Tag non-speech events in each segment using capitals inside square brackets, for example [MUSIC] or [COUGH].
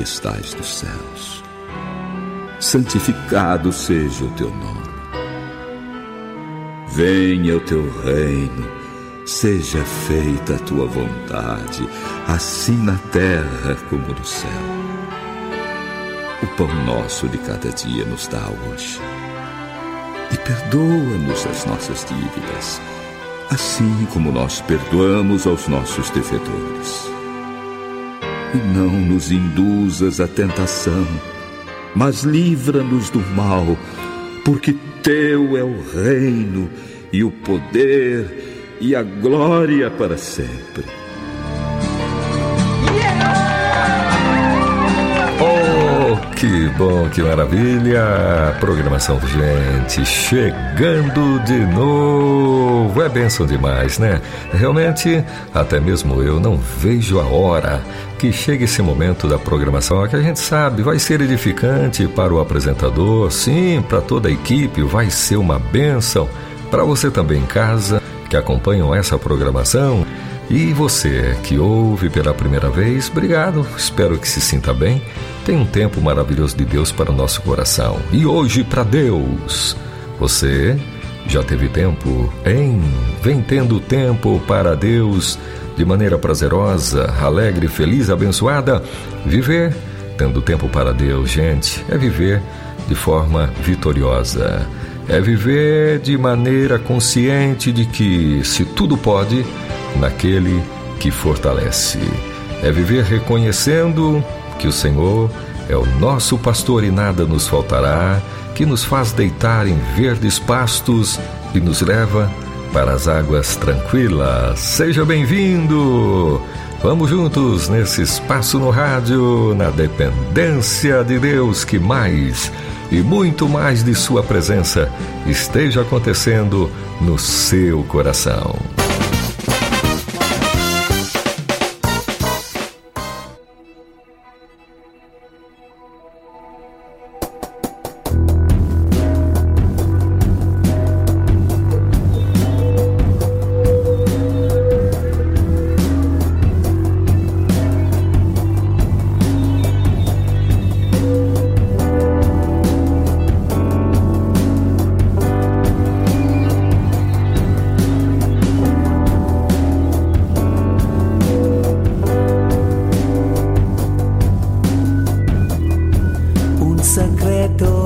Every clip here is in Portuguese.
que estais nos céus, santificado seja o teu nome. Venha o teu reino, seja feita a tua vontade, assim na terra como no céu. O pão nosso de cada dia nos dá hoje. E perdoa-nos as nossas dívidas, assim como nós perdoamos aos nossos devedores. E não nos induzas à tentação, mas livra-nos do mal, porque teu é o reino e o poder e a glória para sempre. Que bom, que maravilha! Programação gente chegando de novo. É bênção demais, né? Realmente, até mesmo eu não vejo a hora que chegue esse momento da programação que a gente sabe vai ser edificante para o apresentador, sim, para toda a equipe, vai ser uma bênção para você também em casa que acompanham essa programação. E você que ouve pela primeira vez, obrigado. Espero que se sinta bem. Tem um tempo maravilhoso de Deus para o nosso coração. E hoje para Deus. Você já teve tempo, hein? Vem tendo tempo para Deus de maneira prazerosa, alegre, feliz, abençoada. Viver tendo tempo para Deus, gente, é viver de forma vitoriosa. É viver de maneira consciente de que se tudo pode naquele que fortalece. É viver reconhecendo que o Senhor é o nosso pastor e nada nos faltará, que nos faz deitar em verdes pastos e nos leva para as águas tranquilas. Seja bem-vindo! Vamos juntos nesse espaço no rádio, na dependência de Deus, que mais e muito mais de Sua presença esteja acontecendo no seu coração. todo.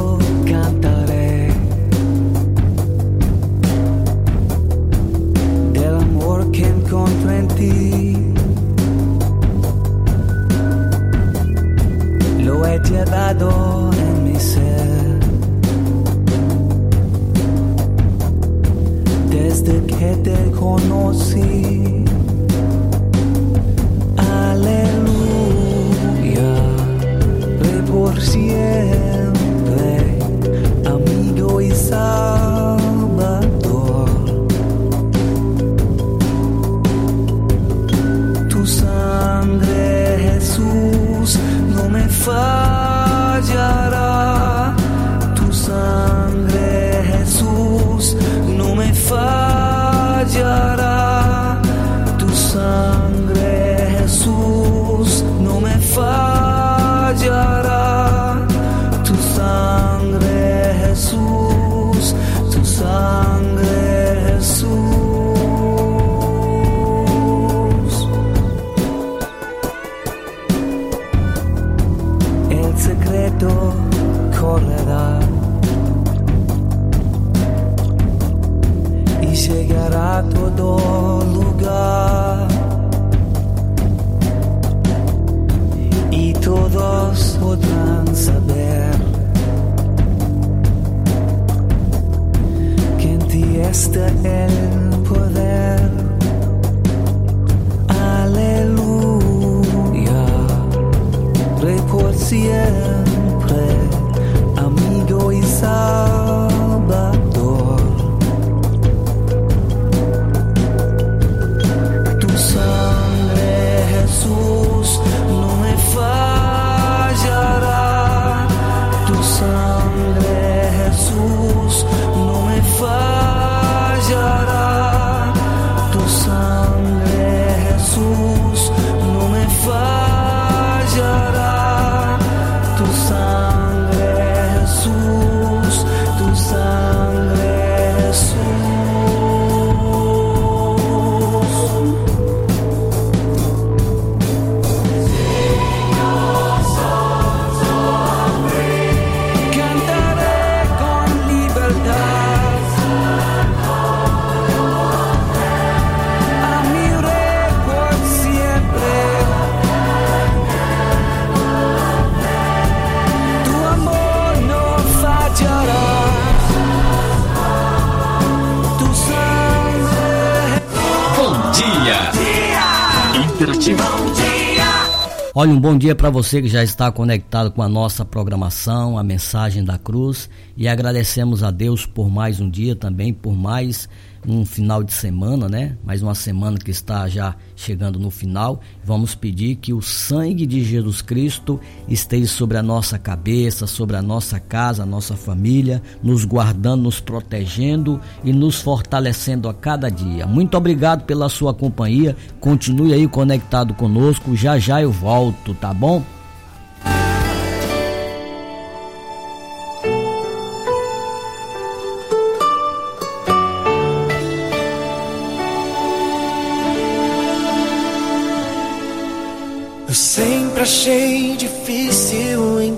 Olha, um bom dia para você que já está conectado com a nossa programação, a mensagem da cruz. E agradecemos a Deus por mais um dia também, por mais um final de semana, né? Mais uma semana que está já chegando no final. Vamos pedir que o sangue de Jesus Cristo esteja sobre a nossa cabeça, sobre a nossa casa, a nossa família, nos guardando, nos protegendo e nos fortalecendo a cada dia. Muito obrigado pela sua companhia. Continue aí conectado conosco. Já já eu volto, tá bom?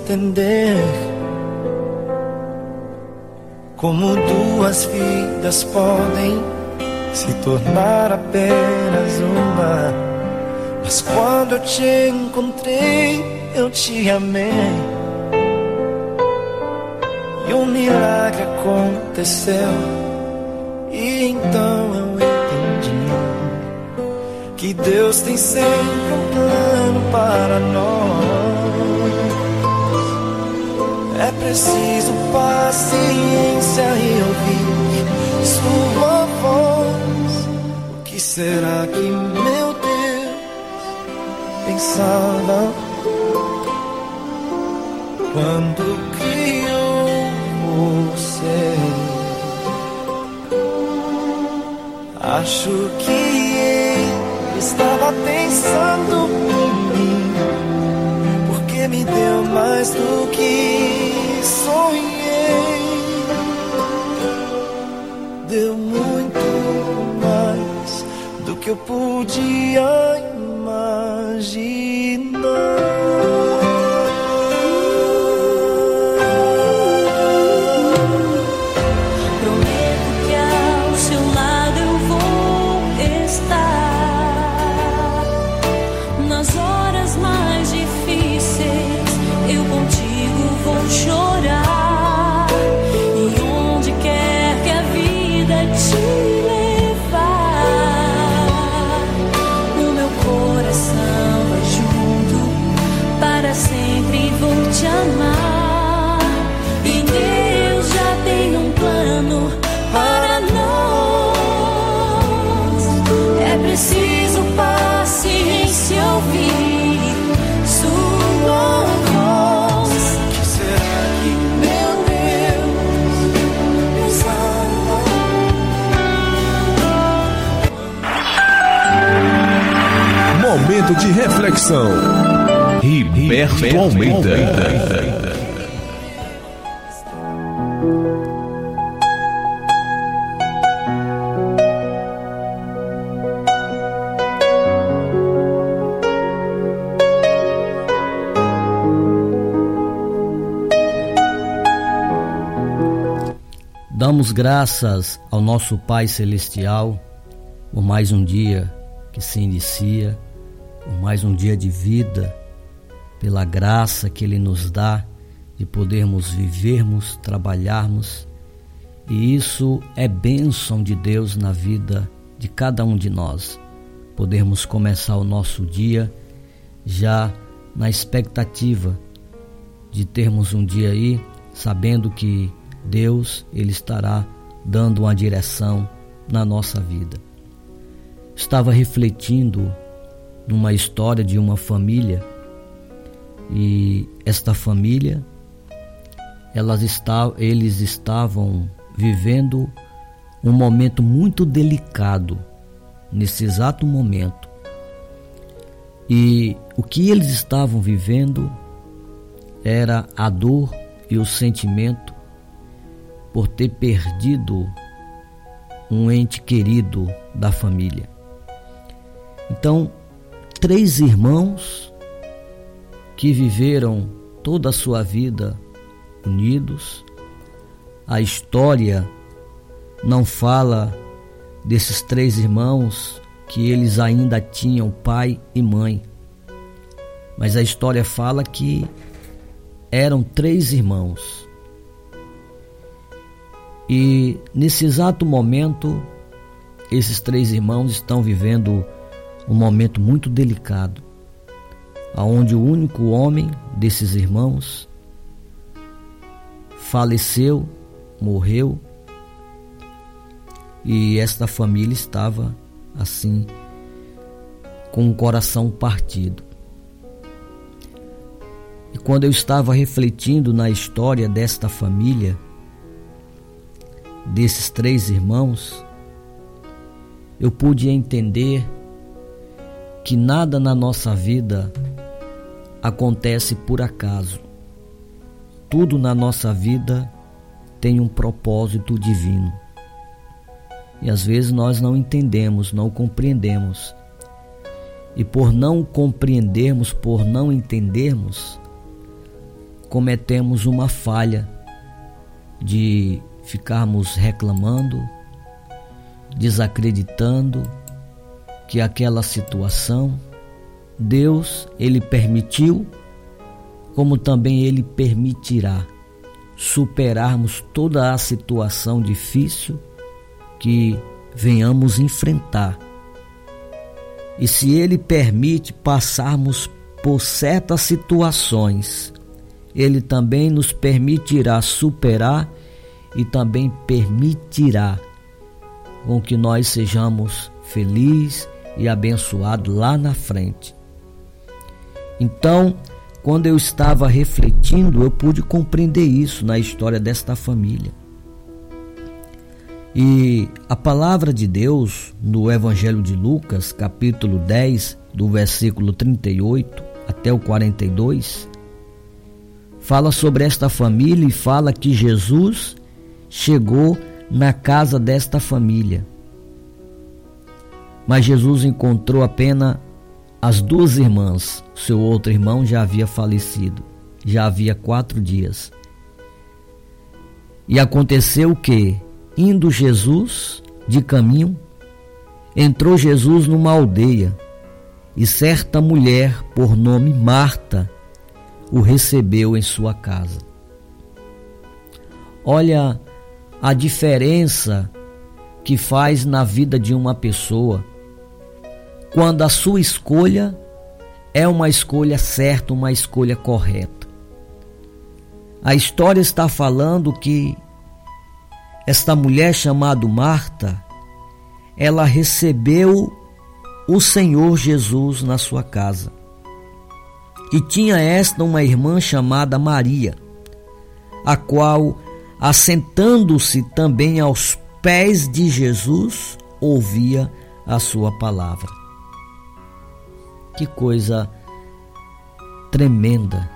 Entender como duas vidas podem se tornar apenas uma. Mas quando eu te encontrei, eu te amei. E um milagre aconteceu. E então eu que Deus tem sempre um plano para nós. Preciso paciência e ouvir Sua voz. O que será que meu Deus pensava quando criou você? Acho que estava pensando me deu mais do que sonhei. Deu muito mais do que eu podia reflexão. Riberto Almeida. Damos graças ao nosso Pai Celestial por mais um dia que se inicia por mais um dia de vida, pela graça que Ele nos dá de podermos vivermos, trabalharmos. E isso é bênção de Deus na vida de cada um de nós. Podermos começar o nosso dia já na expectativa de termos um dia aí, sabendo que Deus ele estará dando uma direção na nossa vida. Estava refletindo numa história de uma família e esta família elas está, eles estavam vivendo um momento muito delicado nesse exato momento. E o que eles estavam vivendo era a dor e o sentimento por ter perdido um ente querido da família. Então, três irmãos que viveram toda a sua vida unidos. A história não fala desses três irmãos que eles ainda tinham pai e mãe. Mas a história fala que eram três irmãos. E nesse exato momento, esses três irmãos estão vivendo um momento muito delicado, aonde o único homem desses irmãos faleceu, morreu, e esta família estava assim com o coração partido. E quando eu estava refletindo na história desta família, desses três irmãos, eu pude entender que nada na nossa vida acontece por acaso. Tudo na nossa vida tem um propósito divino. E às vezes nós não entendemos, não compreendemos. E por não compreendermos, por não entendermos, cometemos uma falha de ficarmos reclamando, desacreditando que aquela situação Deus ele permitiu, como também ele permitirá superarmos toda a situação difícil que venhamos enfrentar. E se ele permite passarmos por certas situações, ele também nos permitirá superar e também permitirá com que nós sejamos felizes e abençoados lá na frente. Então, quando eu estava refletindo, eu pude compreender isso na história desta família. E a palavra de Deus no Evangelho de Lucas, capítulo 10, do versículo 38 até o 42, fala sobre esta família e fala que Jesus chegou na casa desta família. Mas Jesus encontrou apenas as duas irmãs. Seu outro irmão já havia falecido, já havia quatro dias. E aconteceu que, indo Jesus de caminho, entrou Jesus numa aldeia e certa mulher, por nome Marta, o recebeu em sua casa. Olha a diferença que faz na vida de uma pessoa quando a sua escolha é uma escolha certa, uma escolha correta. A história está falando que esta mulher chamada Marta, ela recebeu o Senhor Jesus na sua casa. E tinha esta uma irmã chamada Maria, a qual assentando-se também aos pés de Jesus, ouvia a sua palavra. Que coisa tremenda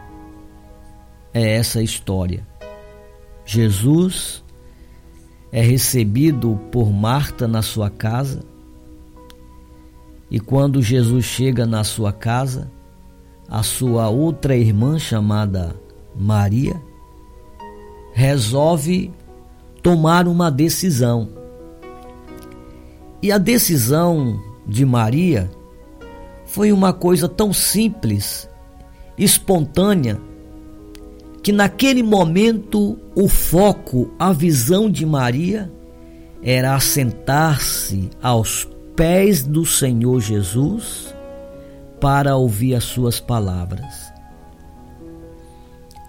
é essa história. Jesus é recebido por Marta na sua casa, e quando Jesus chega na sua casa, a sua outra irmã chamada Maria resolve tomar uma decisão. E a decisão de Maria foi uma coisa tão simples, espontânea, que naquele momento o foco, a visão de Maria era assentar-se aos pés do Senhor Jesus para ouvir as suas palavras.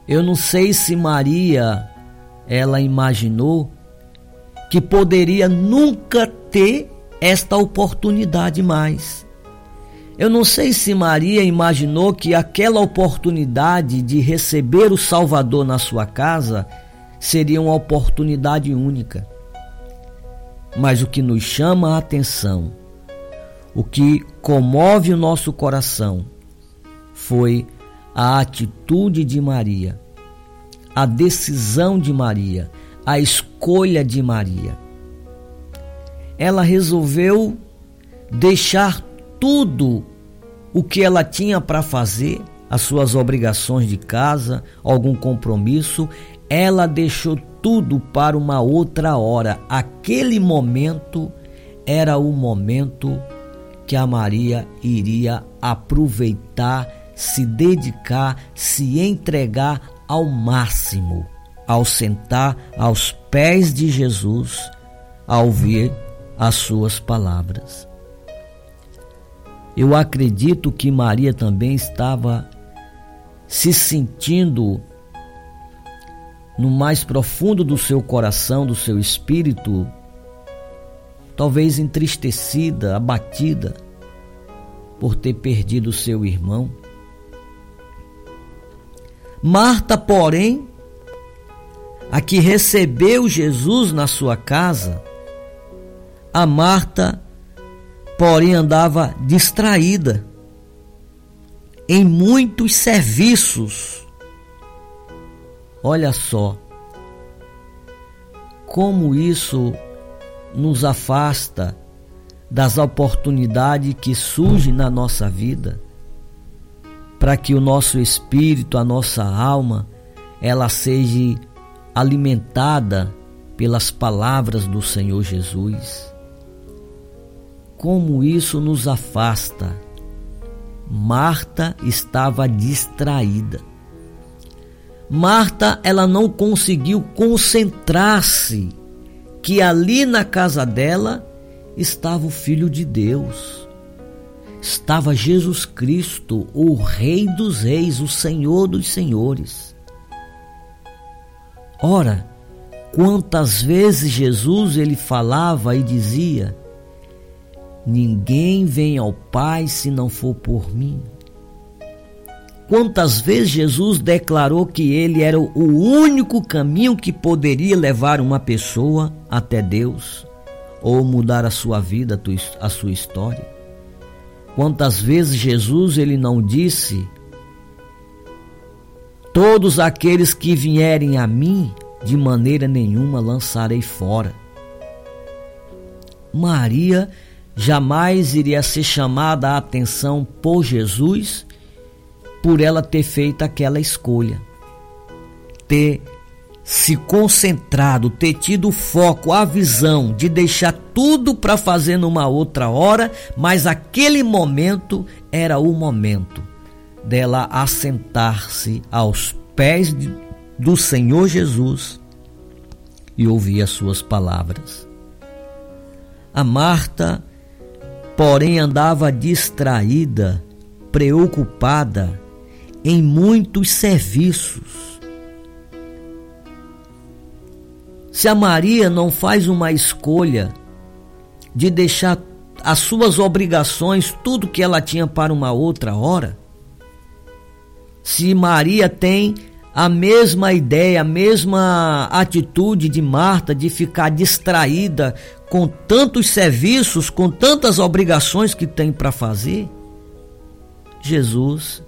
Eu não sei se Maria ela imaginou que poderia nunca ter esta oportunidade mais. Eu não sei se Maria imaginou que aquela oportunidade de receber o Salvador na sua casa seria uma oportunidade única. Mas o que nos chama a atenção, o que comove o nosso coração, foi a atitude de Maria a decisão de Maria, a escolha de Maria. Ela resolveu deixar tudo o que ela tinha para fazer, as suas obrigações de casa, algum compromisso, ela deixou tudo para uma outra hora. Aquele momento era o momento que a Maria iria aproveitar, se dedicar, se entregar ao máximo ao sentar aos pés de Jesus, a ouvir as suas palavras. Eu acredito que Maria também estava se sentindo no mais profundo do seu coração, do seu espírito, talvez entristecida, abatida por ter perdido seu irmão. Marta, porém, a que recebeu Jesus na sua casa, a Marta, porém, andava distraída em muitos serviços. Olha só como isso nos afasta das oportunidades que surgem na nossa vida, para que o nosso espírito, a nossa alma, ela seja alimentada pelas palavras do Senhor Jesus. Como isso nos afasta. Marta estava distraída. Marta, ela não conseguiu concentrar-se que ali na casa dela estava o Filho de Deus. Estava Jesus Cristo, o Rei dos Reis, o Senhor dos Senhores. Ora, quantas vezes Jesus ele falava e dizia: Ninguém vem ao Pai se não for por mim. Quantas vezes Jesus declarou que ele era o único caminho que poderia levar uma pessoa até Deus ou mudar a sua vida, a sua história? Quantas vezes Jesus ele não disse: Todos aqueles que vierem a mim, de maneira nenhuma lançarei fora. Maria jamais iria ser chamada a atenção por Jesus por ela ter feito aquela escolha, ter se concentrado, ter tido foco, a visão de deixar tudo para fazer numa outra hora, mas aquele momento era o momento dela assentar-se aos pés de, do Senhor Jesus e ouvir as suas palavras. A Marta, porém, andava distraída, preocupada em muitos serviços. Se a Maria não faz uma escolha de deixar as suas obrigações, tudo que ela tinha para uma outra hora, se Maria tem a mesma ideia, a mesma atitude de Marta de ficar distraída com tantos serviços, com tantas obrigações que tem para fazer, Jesus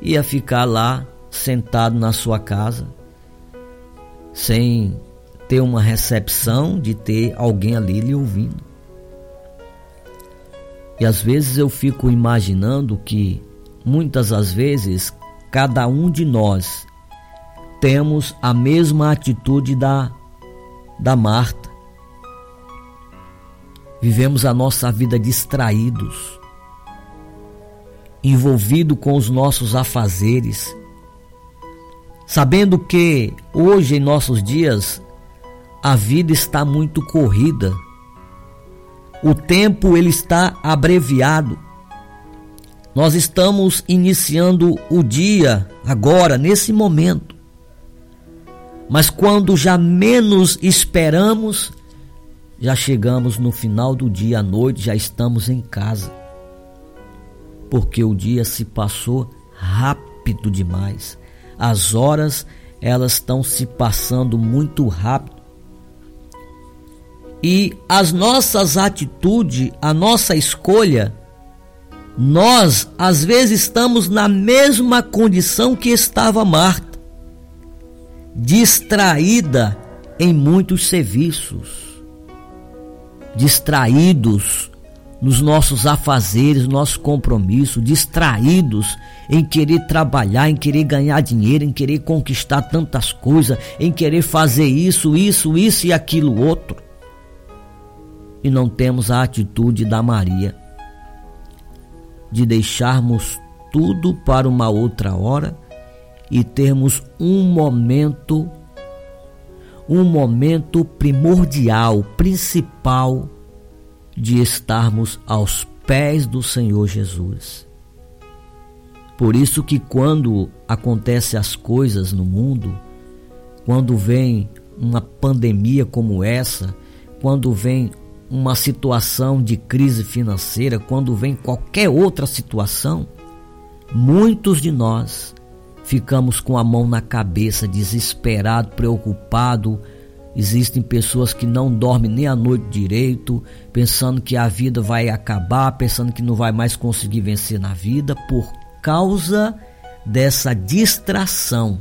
ia ficar lá sentado na sua casa, sem ter uma recepção de ter alguém ali lhe ouvindo. E às vezes eu fico imaginando que muitas das vezes cada um de nós temos a mesma atitude da da Marta. Vivemos a nossa vida distraídos, envolvido com os nossos afazeres, sabendo que hoje em nossos dias a vida está muito corrida. O tempo ele está abreviado. Nós estamos iniciando o dia agora, nesse momento. Mas quando já menos esperamos, já chegamos no final do dia à noite, já estamos em casa porque o dia se passou rápido demais. As horas elas estão se passando muito rápido. E as nossas atitudes, a nossa escolha, nós às vezes estamos na mesma condição que estava Marta, distraída em muitos serviços, distraídos nos nossos afazeres, nosso compromisso, distraídos em querer trabalhar, em querer ganhar dinheiro, em querer conquistar tantas coisas, em querer fazer isso, isso, isso e aquilo outro. E não temos a atitude da Maria de deixarmos tudo para uma outra hora e termos um momento um momento primordial, principal de estarmos aos pés do Senhor Jesus. Por isso que quando acontecem as coisas no mundo, quando vem uma pandemia como essa, quando vem uma situação de crise financeira, quando vem qualquer outra situação, muitos de nós ficamos com a mão na cabeça, desesperado, preocupado. Existem pessoas que não dormem nem a noite direito, pensando que a vida vai acabar, pensando que não vai mais conseguir vencer na vida por causa dessa distração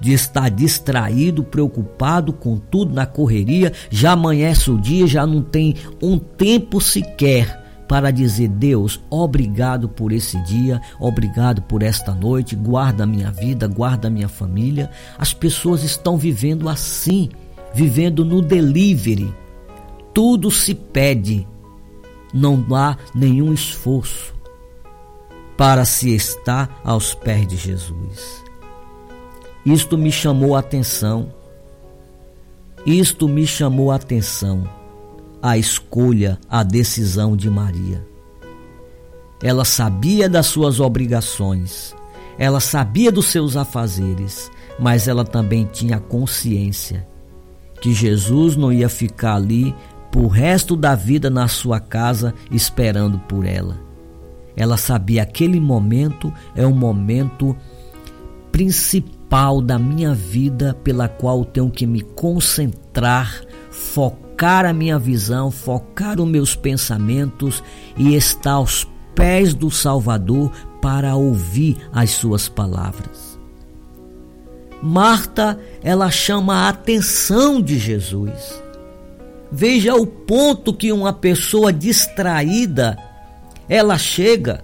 de estar distraído, preocupado com tudo na correria, já amanhece o dia, já não tem um tempo sequer para dizer: Deus, obrigado por esse dia, obrigado por esta noite, guarda a minha vida, guarda a minha família. As pessoas estão vivendo assim, vivendo no delivery. Tudo se pede, não há nenhum esforço para se estar aos pés de Jesus. Isto me chamou a atenção. Isto me chamou a atenção. A escolha, a decisão de Maria. Ela sabia das suas obrigações, ela sabia dos seus afazeres, mas ela também tinha consciência que Jesus não ia ficar ali por resto da vida na sua casa esperando por ela. Ela sabia que aquele momento é um momento principal principal da minha vida pela qual tenho que me concentrar, focar a minha visão, focar os meus pensamentos e estar aos pés do Salvador para ouvir as suas palavras. Marta, ela chama a atenção de Jesus. Veja o ponto que uma pessoa distraída ela chega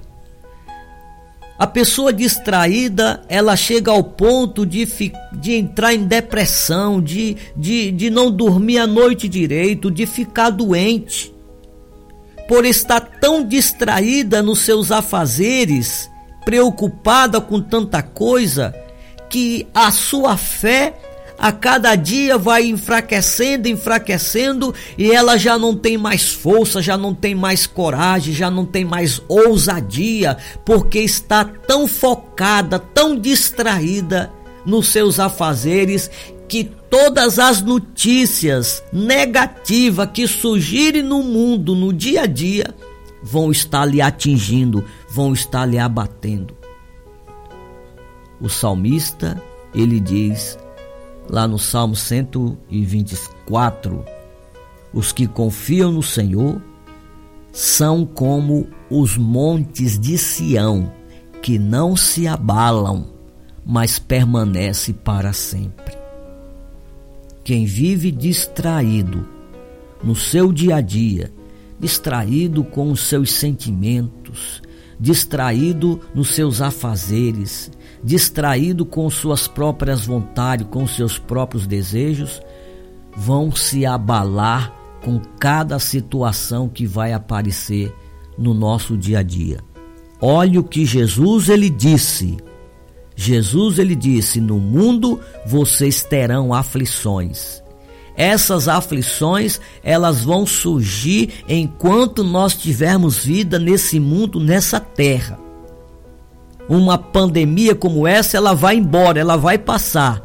a pessoa distraída, ela chega ao ponto de, de entrar em depressão, de, de, de não dormir a noite direito, de ficar doente. Por estar tão distraída nos seus afazeres, preocupada com tanta coisa, que a sua fé a cada dia vai enfraquecendo, enfraquecendo e ela já não tem mais força, já não tem mais coragem, já não tem mais ousadia, porque está tão focada, tão distraída nos seus afazeres que todas as notícias negativas que surgirem no mundo no dia a dia vão estar lhe atingindo, vão estar lhe abatendo. O salmista, ele diz: lá no Salmo 124, os que confiam no Senhor são como os montes de Sião, que não se abalam, mas permanece para sempre. Quem vive distraído no seu dia a dia, distraído com os seus sentimentos, distraído nos seus afazeres, distraído com suas próprias vontades, com seus próprios desejos, vão se abalar com cada situação que vai aparecer no nosso dia a dia. Olhe o que Jesus ele disse. Jesus ele disse: "No mundo vocês terão aflições". Essas aflições, elas vão surgir enquanto nós tivermos vida nesse mundo, nessa terra uma pandemia como essa, ela vai embora, ela vai passar.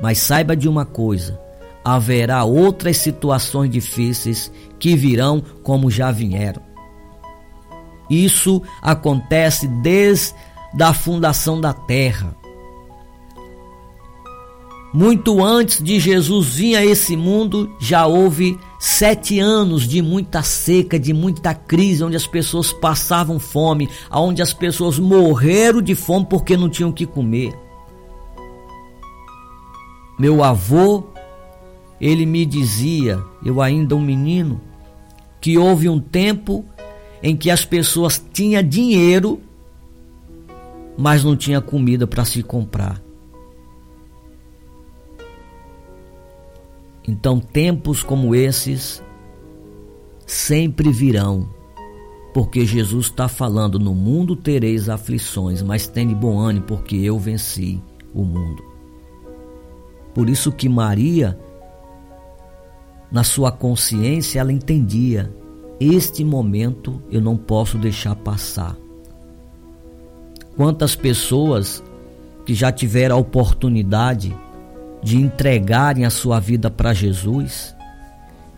Mas saiba de uma coisa: haverá outras situações difíceis que virão como já vieram. Isso acontece desde a fundação da terra. Muito antes de Jesus vir a esse mundo, já houve Sete anos de muita seca, de muita crise, onde as pessoas passavam fome, onde as pessoas morreram de fome porque não tinham o que comer. Meu avô, ele me dizia, eu ainda um menino, que houve um tempo em que as pessoas tinham dinheiro, mas não tinha comida para se comprar. Então, tempos como esses sempre virão, porque Jesus está falando: no mundo tereis aflições, mas tenha bom ânimo, porque eu venci o mundo. Por isso que Maria, na sua consciência, ela entendia este momento eu não posso deixar passar. Quantas pessoas que já tiveram a oportunidade de entregarem a sua vida para Jesus,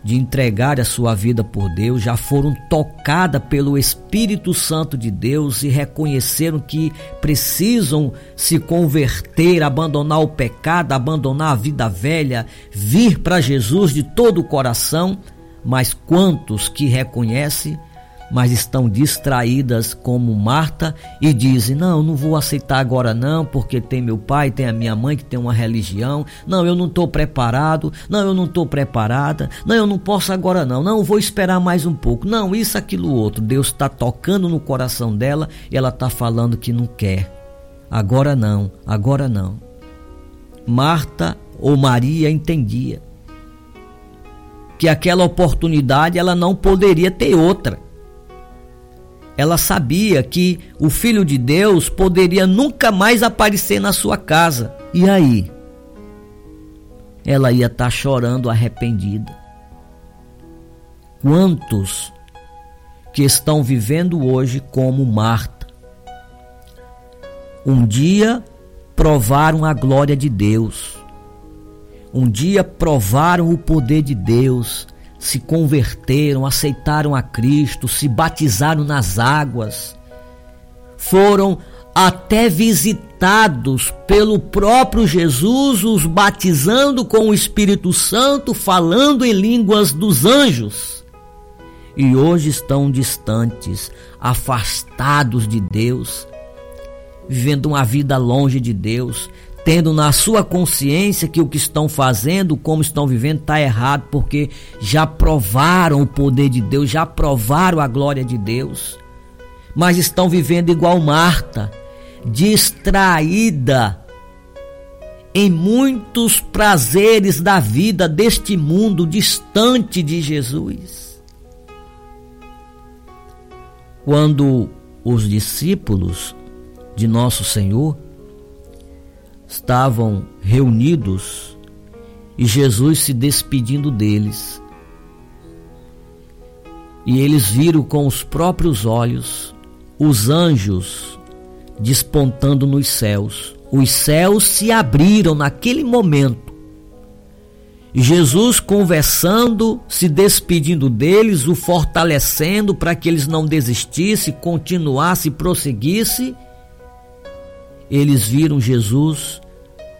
de entregar a sua vida por Deus, já foram tocadas pelo Espírito Santo de Deus e reconheceram que precisam se converter, abandonar o pecado, abandonar a vida velha, vir para Jesus de todo o coração. Mas quantos que reconhecem mas estão distraídas como Marta e dizem: Não, não vou aceitar agora, não, porque tem meu pai, tem a minha mãe que tem uma religião. Não, eu não estou preparado. Não, eu não estou preparada. Não, eu não posso agora, não. Não, vou esperar mais um pouco. Não, isso, aquilo, outro. Deus está tocando no coração dela e ela está falando que não quer. Agora não, agora não. Marta ou Maria entendia que aquela oportunidade ela não poderia ter outra ela sabia que o Filho de Deus poderia nunca mais aparecer na sua casa. E aí? Ela ia estar tá chorando arrependida. Quantos que estão vivendo hoje como Marta? Um dia provaram a glória de Deus. Um dia provaram o poder de Deus se converteram, aceitaram a Cristo, se batizaram nas águas, foram até visitados pelo próprio Jesus, os batizando com o Espírito Santo, falando em línguas dos anjos. E hoje estão distantes, afastados de Deus, vivendo uma vida longe de Deus, tendo na sua consciência que o que estão fazendo, como estão vivendo, está errado, porque já provaram o poder de Deus, já provaram a glória de Deus, mas estão vivendo igual Marta, distraída em muitos prazeres da vida deste mundo, distante de Jesus. Quando os discípulos de nosso Senhor estavam reunidos e Jesus se despedindo deles. E eles viram com os próprios olhos os anjos despontando nos céus. Os céus se abriram naquele momento. Jesus conversando, se despedindo deles, o fortalecendo para que eles não desistissem, continuassem, prosseguissem. Eles viram Jesus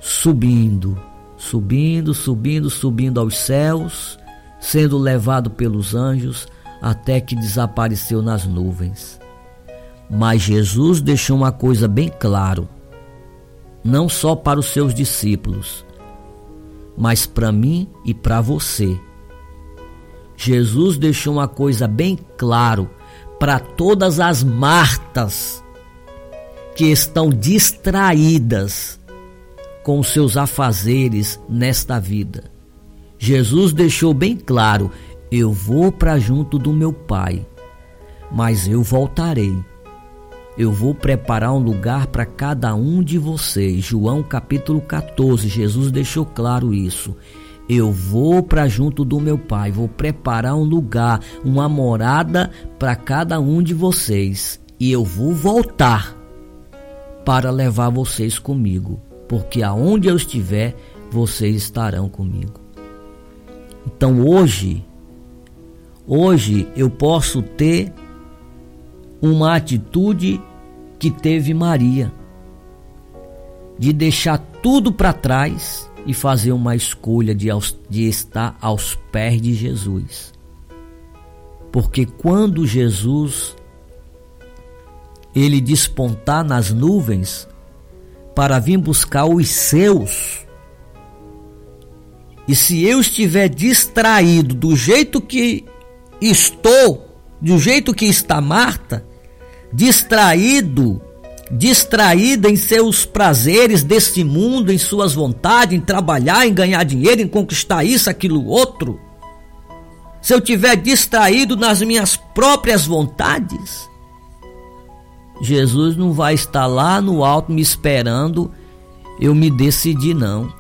subindo, subindo, subindo, subindo aos céus, sendo levado pelos anjos até que desapareceu nas nuvens. Mas Jesus deixou uma coisa bem claro, não só para os seus discípulos, mas para mim e para você. Jesus deixou uma coisa bem claro para todas as Martas que estão distraídas com os seus afazeres nesta vida. Jesus deixou bem claro: eu vou para junto do meu Pai, mas eu voltarei. Eu vou preparar um lugar para cada um de vocês. João capítulo 14, Jesus deixou claro isso. Eu vou para junto do meu Pai, vou preparar um lugar, uma morada para cada um de vocês, e eu vou voltar para levar vocês comigo porque aonde eu estiver, vocês estarão comigo. Então hoje, hoje eu posso ter uma atitude que teve Maria, de deixar tudo para trás e fazer uma escolha de, de estar aos pés de Jesus. Porque quando Jesus ele despontar nas nuvens, para vir buscar os seus. E se eu estiver distraído do jeito que estou, do jeito que está Marta, distraído, distraída em seus prazeres deste mundo, em suas vontades, em trabalhar, em ganhar dinheiro, em conquistar isso, aquilo, outro. Se eu estiver distraído nas minhas próprias vontades, Jesus não vai estar lá no alto me esperando eu me decidir, não.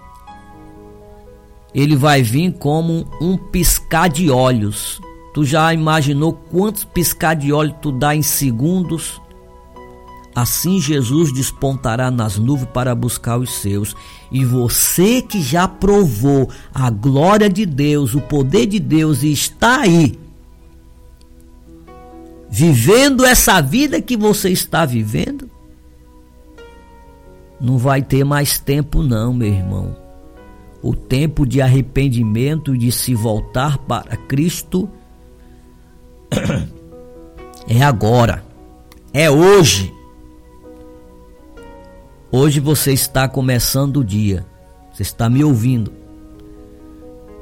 Ele vai vir como um piscar de olhos Tu já imaginou quantos piscar de óleo tu dá em segundos? Assim Jesus despontará nas nuvens para buscar os seus. E você que já provou a glória de Deus, o poder de Deus e está aí, vivendo essa vida que você está vivendo, não vai ter mais tempo, não, meu irmão. O tempo de arrependimento de se voltar para Cristo [CLEARS THROAT] é agora, é hoje. Hoje você está começando o dia, você está me ouvindo.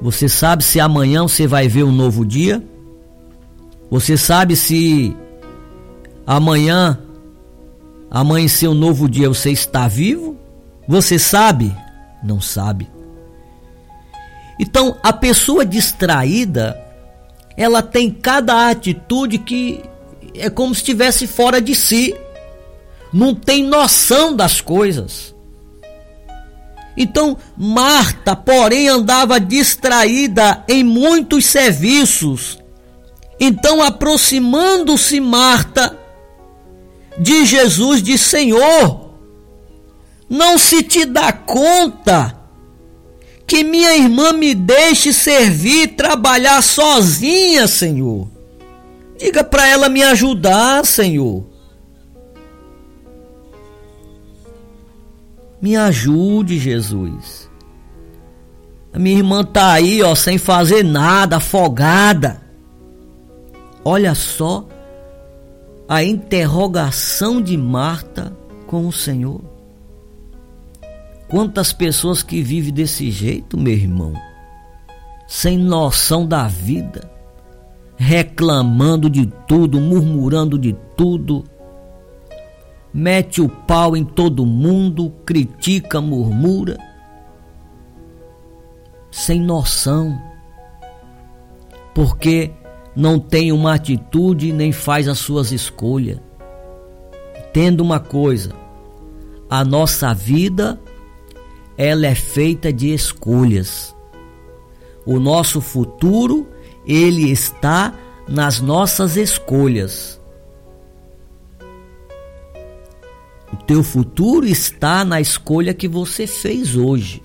Você sabe se amanhã você vai ver um novo dia? Você sabe se amanhã amanhecer um novo dia você está vivo? Você sabe? Não sabe. Então, a pessoa distraída, ela tem cada atitude que é como se estivesse fora de si. Não tem noção das coisas. Então, Marta, porém, andava distraída em muitos serviços. Então, aproximando-se Marta, de Jesus, de Senhor, não se te dá conta que minha irmã me deixe servir, trabalhar sozinha, Senhor. Diga para ela me ajudar, Senhor. Me ajude, Jesus. A minha irmã tá aí, ó, sem fazer nada, afogada. Olha só a interrogação de Marta com o Senhor. Quantas pessoas que vivem desse jeito, meu irmão, sem noção da vida, reclamando de tudo, murmurando de tudo, mete o pau em todo mundo, critica, murmura, sem noção, porque não tem uma atitude nem faz as suas escolhas. Tendo uma coisa, a nossa vida ela é feita de escolhas. O nosso futuro, ele está nas nossas escolhas. O teu futuro está na escolha que você fez hoje.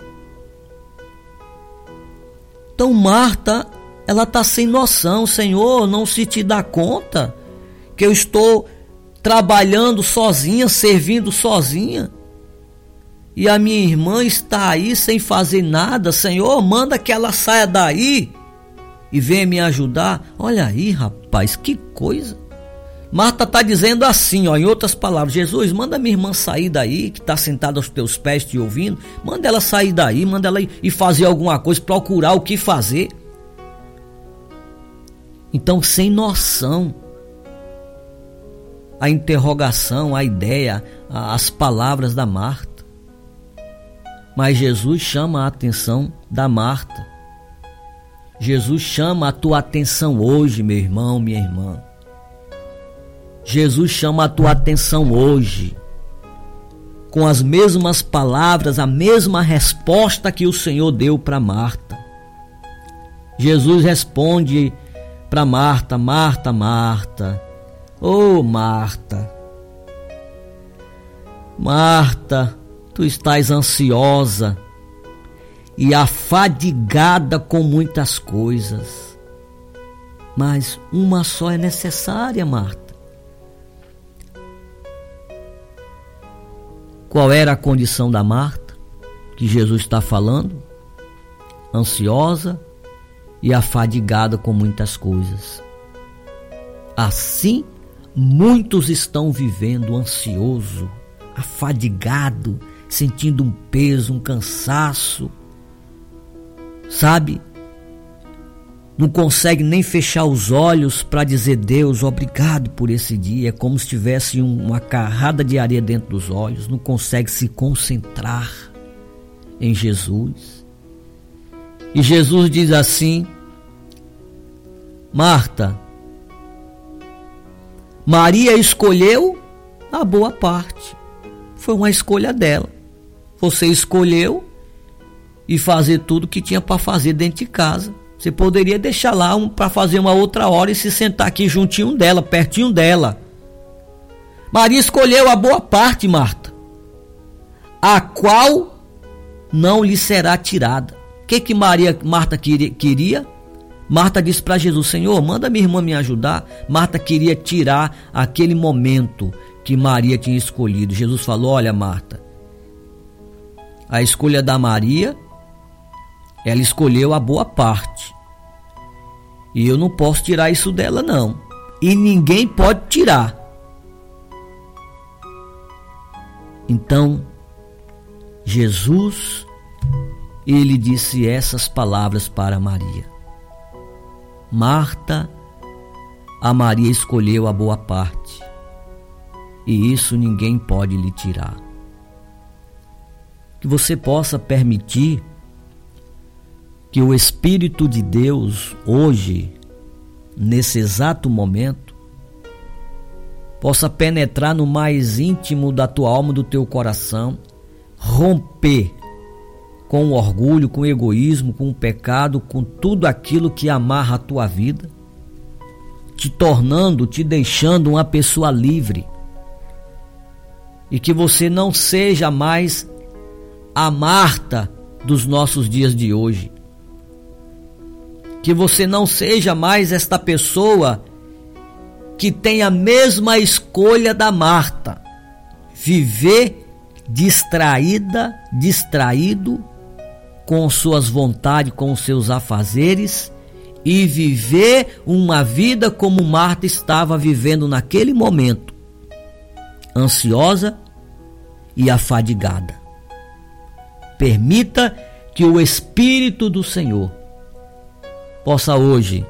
Então Marta ela está sem noção, Senhor, não se te dá conta que eu estou trabalhando sozinha, servindo sozinha. E a minha irmã está aí sem fazer nada, Senhor, manda que ela saia daí e venha me ajudar. Olha aí, rapaz, que coisa. Marta está dizendo assim, ó, em outras palavras, Jesus, manda minha irmã sair daí, que está sentada aos teus pés te ouvindo, manda ela sair daí, manda ela ir fazer alguma coisa, procurar o que fazer. Então, sem noção, a interrogação, a ideia, as palavras da Marta. Mas Jesus chama a atenção da Marta. Jesus chama a tua atenção hoje, meu irmão, minha irmã. Jesus chama a tua atenção hoje. Com as mesmas palavras, a mesma resposta que o Senhor deu para Marta. Jesus responde para Marta, Marta, Marta. Oh, Marta. Marta, tu estás ansiosa e afadigada com muitas coisas. Mas uma só é necessária, Marta. Qual era a condição da Marta que Jesus está falando? Ansiosa, e afadigada com muitas coisas. Assim, muitos estão vivendo ansioso, afadigado, sentindo um peso, um cansaço. Sabe? Não consegue nem fechar os olhos para dizer Deus, obrigado por esse dia. É como se tivesse uma carrada de areia dentro dos olhos. Não consegue se concentrar em Jesus. E Jesus diz assim: Marta, Maria escolheu a boa parte. Foi uma escolha dela. Você escolheu e fazer tudo que tinha para fazer dentro de casa. Você poderia deixar lá um, para fazer uma outra hora e se sentar aqui juntinho dela, pertinho dela. Maria escolheu a boa parte, Marta, a qual não lhe será tirada. O que que Maria, Marta queria? Marta disse para Jesus: Senhor, manda minha irmã me ajudar. Marta queria tirar aquele momento que Maria tinha escolhido. Jesus falou: Olha, Marta, a escolha da Maria, ela escolheu a boa parte. E eu não posso tirar isso dela, não. E ninguém pode tirar. Então, Jesus, ele disse essas palavras para Maria. Marta, a Maria escolheu a boa parte, e isso ninguém pode lhe tirar. Que você possa permitir que o Espírito de Deus, hoje, nesse exato momento, possa penetrar no mais íntimo da tua alma, do teu coração, romper com o orgulho, com o egoísmo, com o pecado, com tudo aquilo que amarra a tua vida, te tornando, te deixando uma pessoa livre. E que você não seja mais a Marta dos nossos dias de hoje. Que você não seja mais esta pessoa que tem a mesma escolha da Marta. Viver distraída, distraído com suas vontades, com seus afazeres e viver uma vida como Marta estava vivendo naquele momento, ansiosa e afadigada. Permita que o Espírito do Senhor possa hoje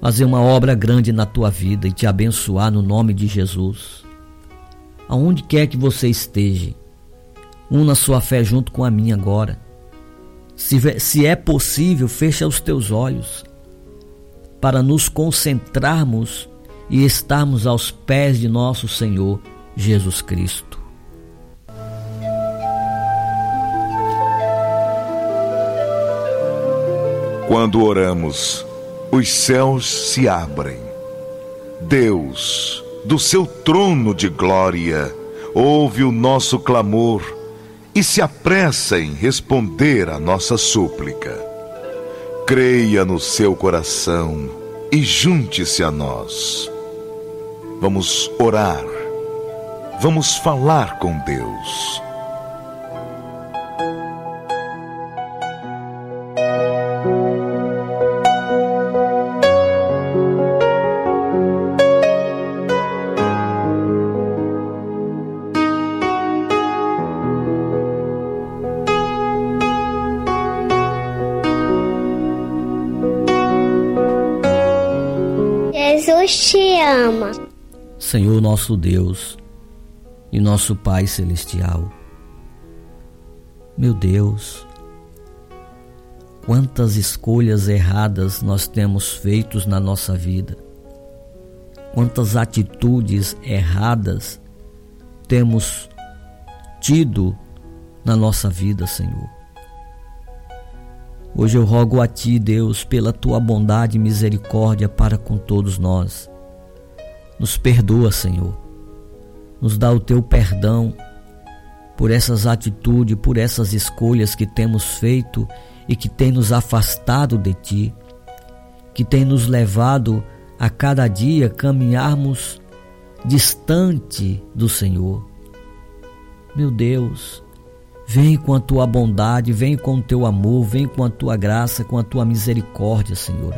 fazer uma obra grande na tua vida e te abençoar no nome de Jesus. Aonde quer que você esteja, una sua fé junto com a minha agora. Se, é possível, fecha os teus olhos para nos concentrarmos e estarmos aos pés de nosso Senhor Jesus Cristo. Quando oramos, os céus se abrem. Deus, do seu trono de glória, ouve o nosso clamor e se apressa em responder à nossa súplica. Creia no seu coração e junte-se a nós. Vamos orar. Vamos falar com Deus. Senhor nosso Deus e nosso Pai Celestial. Meu Deus, quantas escolhas erradas nós temos feitos na nossa vida, quantas atitudes erradas temos tido na nossa vida, Senhor. Hoje eu rogo a Ti, Deus, pela Tua bondade e misericórdia para com todos nós nos perdoa, Senhor. Nos dá o teu perdão por essas atitudes, por essas escolhas que temos feito e que tem nos afastado de ti, que tem nos levado a cada dia caminharmos distante do Senhor. Meu Deus, vem com a tua bondade, vem com o teu amor, vem com a tua graça, com a tua misericórdia, Senhor.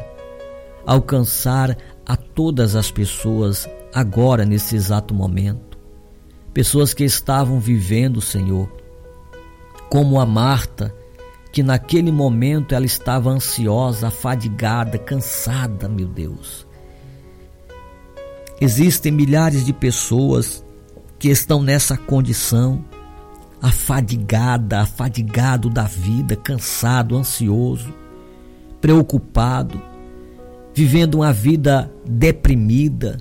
Alcançar a todas as pessoas agora, nesse exato momento. Pessoas que estavam vivendo, Senhor, como a Marta, que naquele momento ela estava ansiosa, afadigada, cansada, meu Deus. Existem milhares de pessoas que estão nessa condição, afadigada, afadigado da vida, cansado, ansioso, preocupado vivendo uma vida deprimida,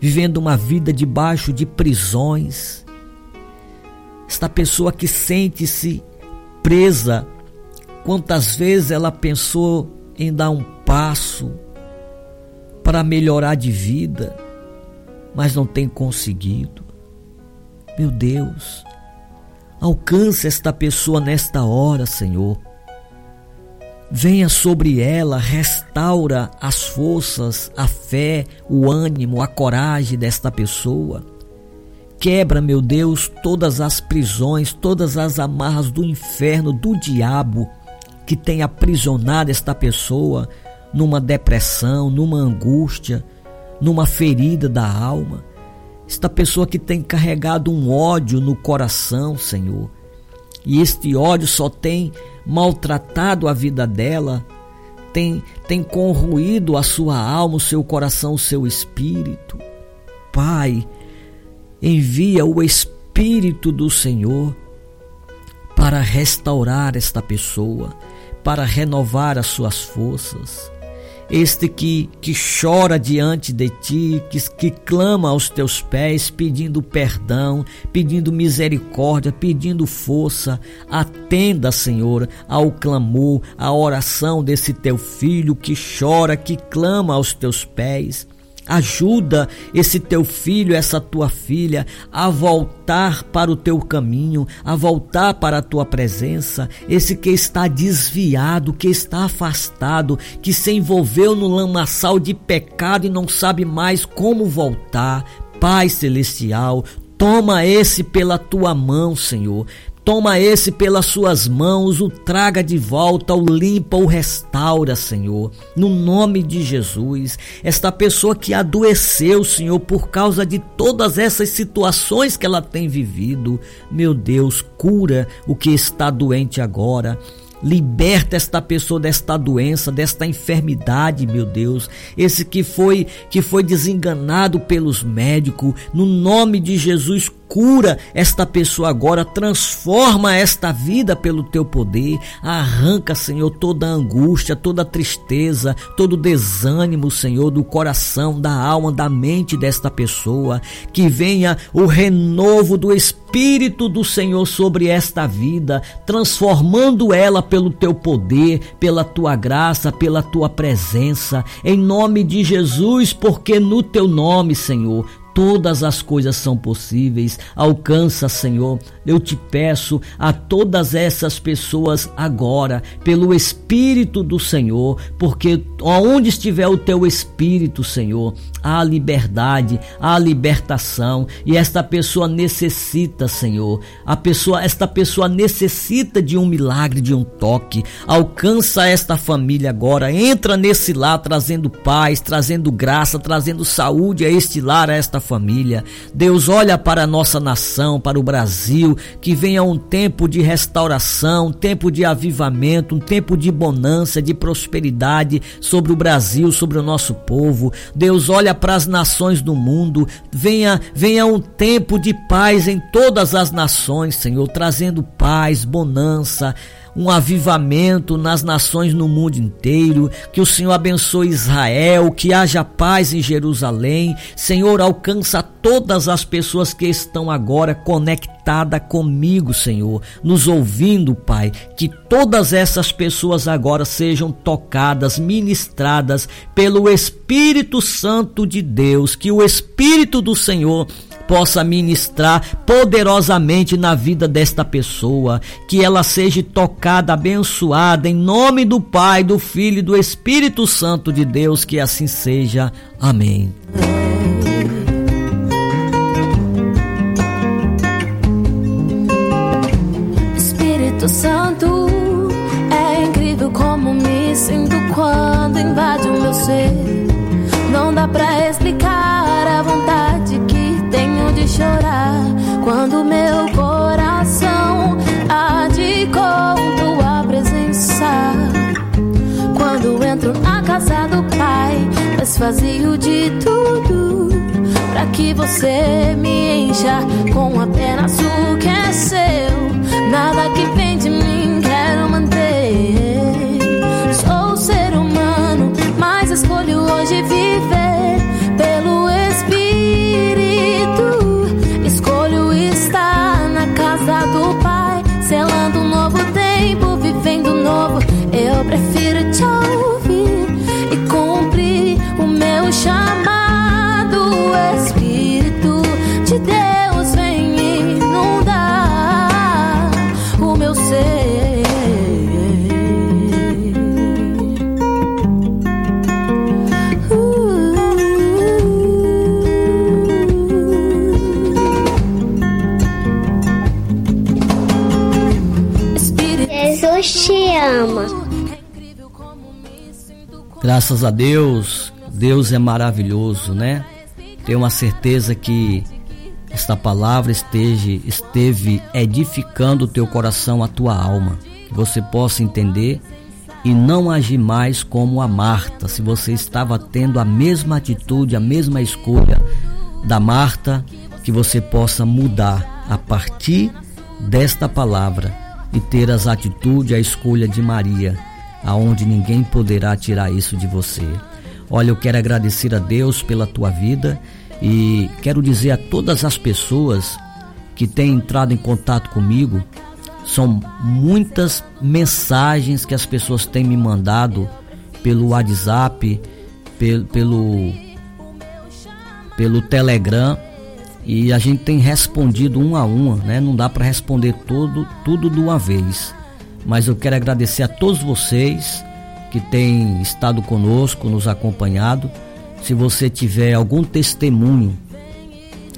vivendo uma vida debaixo de prisões. Esta pessoa que sente-se presa, quantas vezes ela pensou em dar um passo para melhorar de vida, mas não tem conseguido. Meu Deus, alcance esta pessoa nesta hora, Senhor. Venha sobre ela, restaura as forças, a fé, o ânimo, a coragem desta pessoa. Quebra, meu Deus, todas as prisões, todas as amarras do inferno, do diabo que tem aprisionado esta pessoa numa depressão, numa angústia, numa ferida da alma. Esta pessoa que tem carregado um ódio no coração, Senhor. E este ódio só tem maltratado a vida dela, tem, tem corroído a sua alma, o seu coração, o seu espírito. Pai, envia o Espírito do Senhor para restaurar esta pessoa, para renovar as suas forças este que, que chora diante de ti, que, que clama aos teus pés, pedindo perdão, pedindo misericórdia, pedindo força. Atenda, Senhor, ao clamor, à oração desse teu filho que chora, que clama aos teus pés. Ajuda esse teu filho, essa tua filha a voltar para o teu caminho, a voltar para a tua presença. Esse que está desviado, que está afastado, que se envolveu no lamaçal de pecado e não sabe mais como voltar. Pai celestial, toma esse pela tua mão, Senhor. Toma esse pelas suas mãos, o traga de volta, o limpa, o restaura, Senhor. No nome de Jesus, esta pessoa que adoeceu, Senhor, por causa de todas essas situações que ela tem vivido, meu Deus, cura o que está doente agora. Liberta esta pessoa desta doença, desta enfermidade, meu Deus. Esse que foi que foi desenganado pelos médicos, no nome de Jesus, cura esta pessoa agora, transforma esta vida pelo teu poder, arranca, Senhor, toda angústia, toda tristeza, todo desânimo, Senhor, do coração, da alma, da mente desta pessoa, que venha o renovo do Espírito do Senhor sobre esta vida, transformando ela pelo teu poder, pela tua graça, pela tua presença, em nome de Jesus, porque no teu nome, Senhor, Todas as coisas são possíveis. Alcança, Senhor. Eu te peço a todas essas pessoas agora, pelo Espírito do Senhor, porque onde estiver o teu Espírito, Senhor, há liberdade, há libertação, e esta pessoa necessita, Senhor. A pessoa, esta pessoa necessita de um milagre, de um toque. Alcança esta família agora, entra nesse lar trazendo paz, trazendo graça, trazendo saúde a este lar, a esta família. Deus olha para a nossa nação, para o Brasil, que venha um tempo de restauração, um tempo de avivamento, um tempo de bonança, de prosperidade sobre o Brasil, sobre o nosso povo. Deus olha para as nações do mundo, venha, venha um tempo de paz em todas as nações, Senhor, trazendo paz, bonança, um avivamento nas nações no mundo inteiro, que o Senhor abençoe Israel, que haja paz em Jerusalém. Senhor, alcança todas as pessoas que estão agora conectadas comigo, Senhor, nos ouvindo, Pai, que todas essas pessoas agora sejam tocadas, ministradas pelo Espírito Santo de Deus, que o Espírito do Senhor possa ministrar poderosamente na vida desta pessoa, que ela seja tocada, abençoada em nome do Pai, do Filho e do Espírito Santo de Deus, que assim seja. Amém. Espírito Santo, é incrível como me sinto quando invade o meu ser. Pai, desfazio de tudo para que você me encha com apenas o que é seu. Nada que vem de mim quero manter. Sou ser humano, mas escolho hoje viver Graças a Deus, Deus é maravilhoso, né? Tenho uma certeza que esta palavra esteja, esteve edificando o teu coração, a tua alma. Que você possa entender e não agir mais como a Marta. Se você estava tendo a mesma atitude, a mesma escolha da Marta, que você possa mudar a partir desta palavra e ter as atitudes, a escolha de Maria aonde ninguém poderá tirar isso de você. Olha, eu quero agradecer a Deus pela tua vida e quero dizer a todas as pessoas que têm entrado em contato comigo, são muitas mensagens que as pessoas têm me mandado pelo WhatsApp, pelo, pelo, pelo Telegram e a gente tem respondido um a uma, né? Não dá para responder todo, tudo de uma vez mas eu quero agradecer a todos vocês que têm estado conosco, nos acompanhado. Se você tiver algum testemunho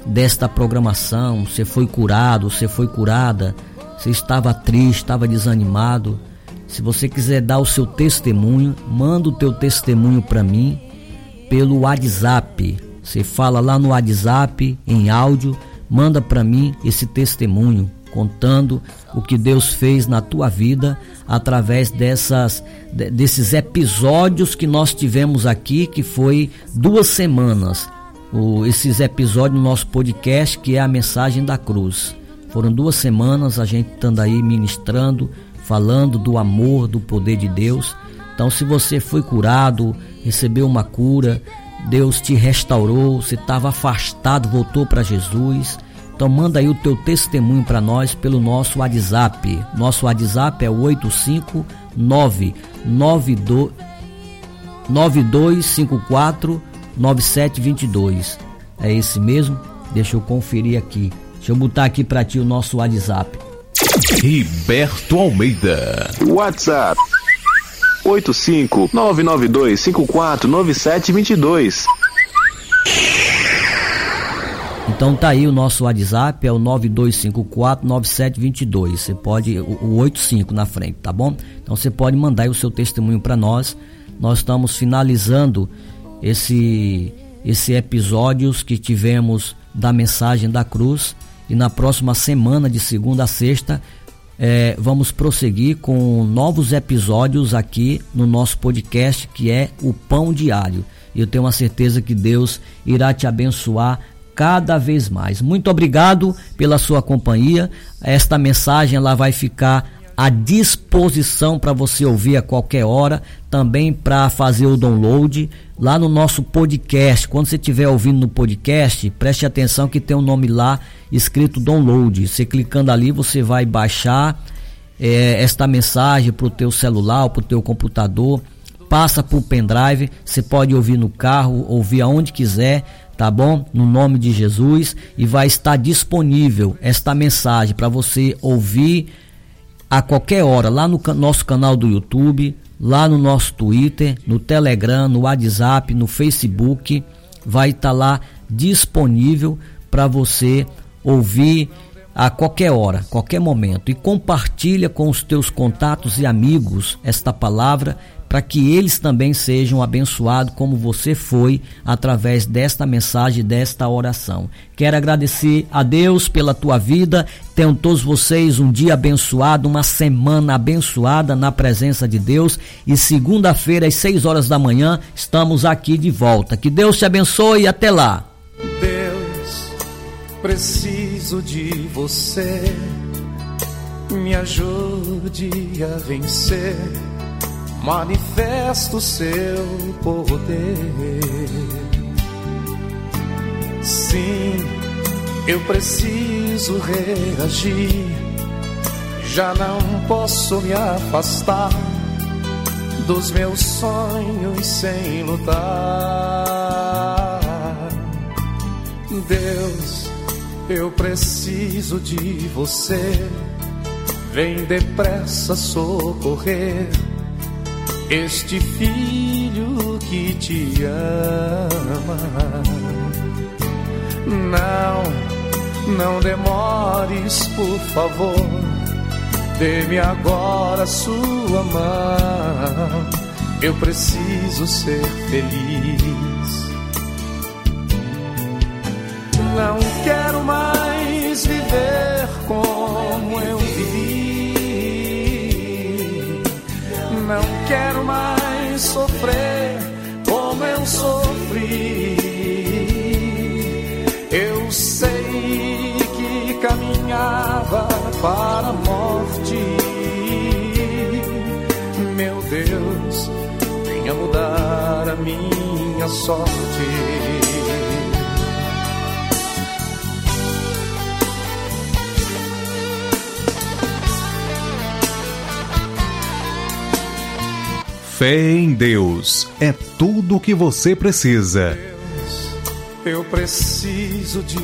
desta programação, você foi curado, você foi curada, você estava triste, estava desanimado, se você quiser dar o seu testemunho, manda o teu testemunho para mim pelo WhatsApp. Você fala lá no WhatsApp em áudio, manda para mim esse testemunho contando o que Deus fez na tua vida através dessas desses episódios que nós tivemos aqui, que foi duas semanas. O, esses episódios no nosso podcast, que é a mensagem da cruz. Foram duas semanas a gente estando aí ministrando, falando do amor, do poder de Deus. Então, se você foi curado, recebeu uma cura, Deus te restaurou, você estava afastado, voltou para Jesus, então manda aí o teu testemunho para nós pelo nosso WhatsApp. Nosso WhatsApp é o 859 9254 9722. É esse mesmo? Deixa eu conferir aqui. Deixa eu botar aqui para ti o nosso WhatsApp. Riberto Almeida. WhatsApp 85992549722. Então tá aí o nosso WhatsApp, é o 92549722. Você pode o, o 85 na frente, tá bom? Então você pode mandar aí o seu testemunho para nós. Nós estamos finalizando esse esse episódios que tivemos da mensagem da cruz e na próxima semana de segunda a sexta é, vamos prosseguir com novos episódios aqui no nosso podcast que é o Pão Diário. Eu tenho uma certeza que Deus irá te abençoar cada vez mais. Muito obrigado pela sua companhia. Esta mensagem ela vai ficar à disposição para você ouvir a qualquer hora, também para fazer o download lá no nosso podcast. Quando você estiver ouvindo no podcast, preste atenção que tem um nome lá escrito download. Você clicando ali, você vai baixar é, esta mensagem para o teu celular, para o teu computador, passa o pendrive. Você pode ouvir no carro, ouvir aonde quiser tá bom? No nome de Jesus. E vai estar disponível esta mensagem para você ouvir a qualquer hora lá no nosso canal do YouTube, lá no nosso Twitter, no Telegram, no WhatsApp, no Facebook, vai estar tá lá disponível para você ouvir a qualquer hora, qualquer momento. E compartilha com os teus contatos e amigos esta palavra para que eles também sejam abençoados como você foi através desta mensagem, desta oração. Quero agradecer a Deus pela tua vida. Tenham todos vocês um dia abençoado, uma semana abençoada na presença de Deus. E segunda-feira, às seis horas da manhã, estamos aqui de volta. Que Deus te abençoe e até lá. Deus, preciso de você. Me ajude a vencer manifesta o seu poder. Sim, eu preciso reagir. Já não posso me afastar dos meus sonhos sem lutar. Deus, eu preciso de você. Vem depressa socorrer este filho que te ama. Não, não demores, por favor. Dê-me agora sua mão. Eu preciso ser feliz. Não quero mais viver como eu vivi. Não quero mais sofrer como eu sofri. Eu sei que caminhava para a morte. Meu Deus, venha mudar a minha sorte. Fé em Deus é tudo o que você precisa. Eu preciso de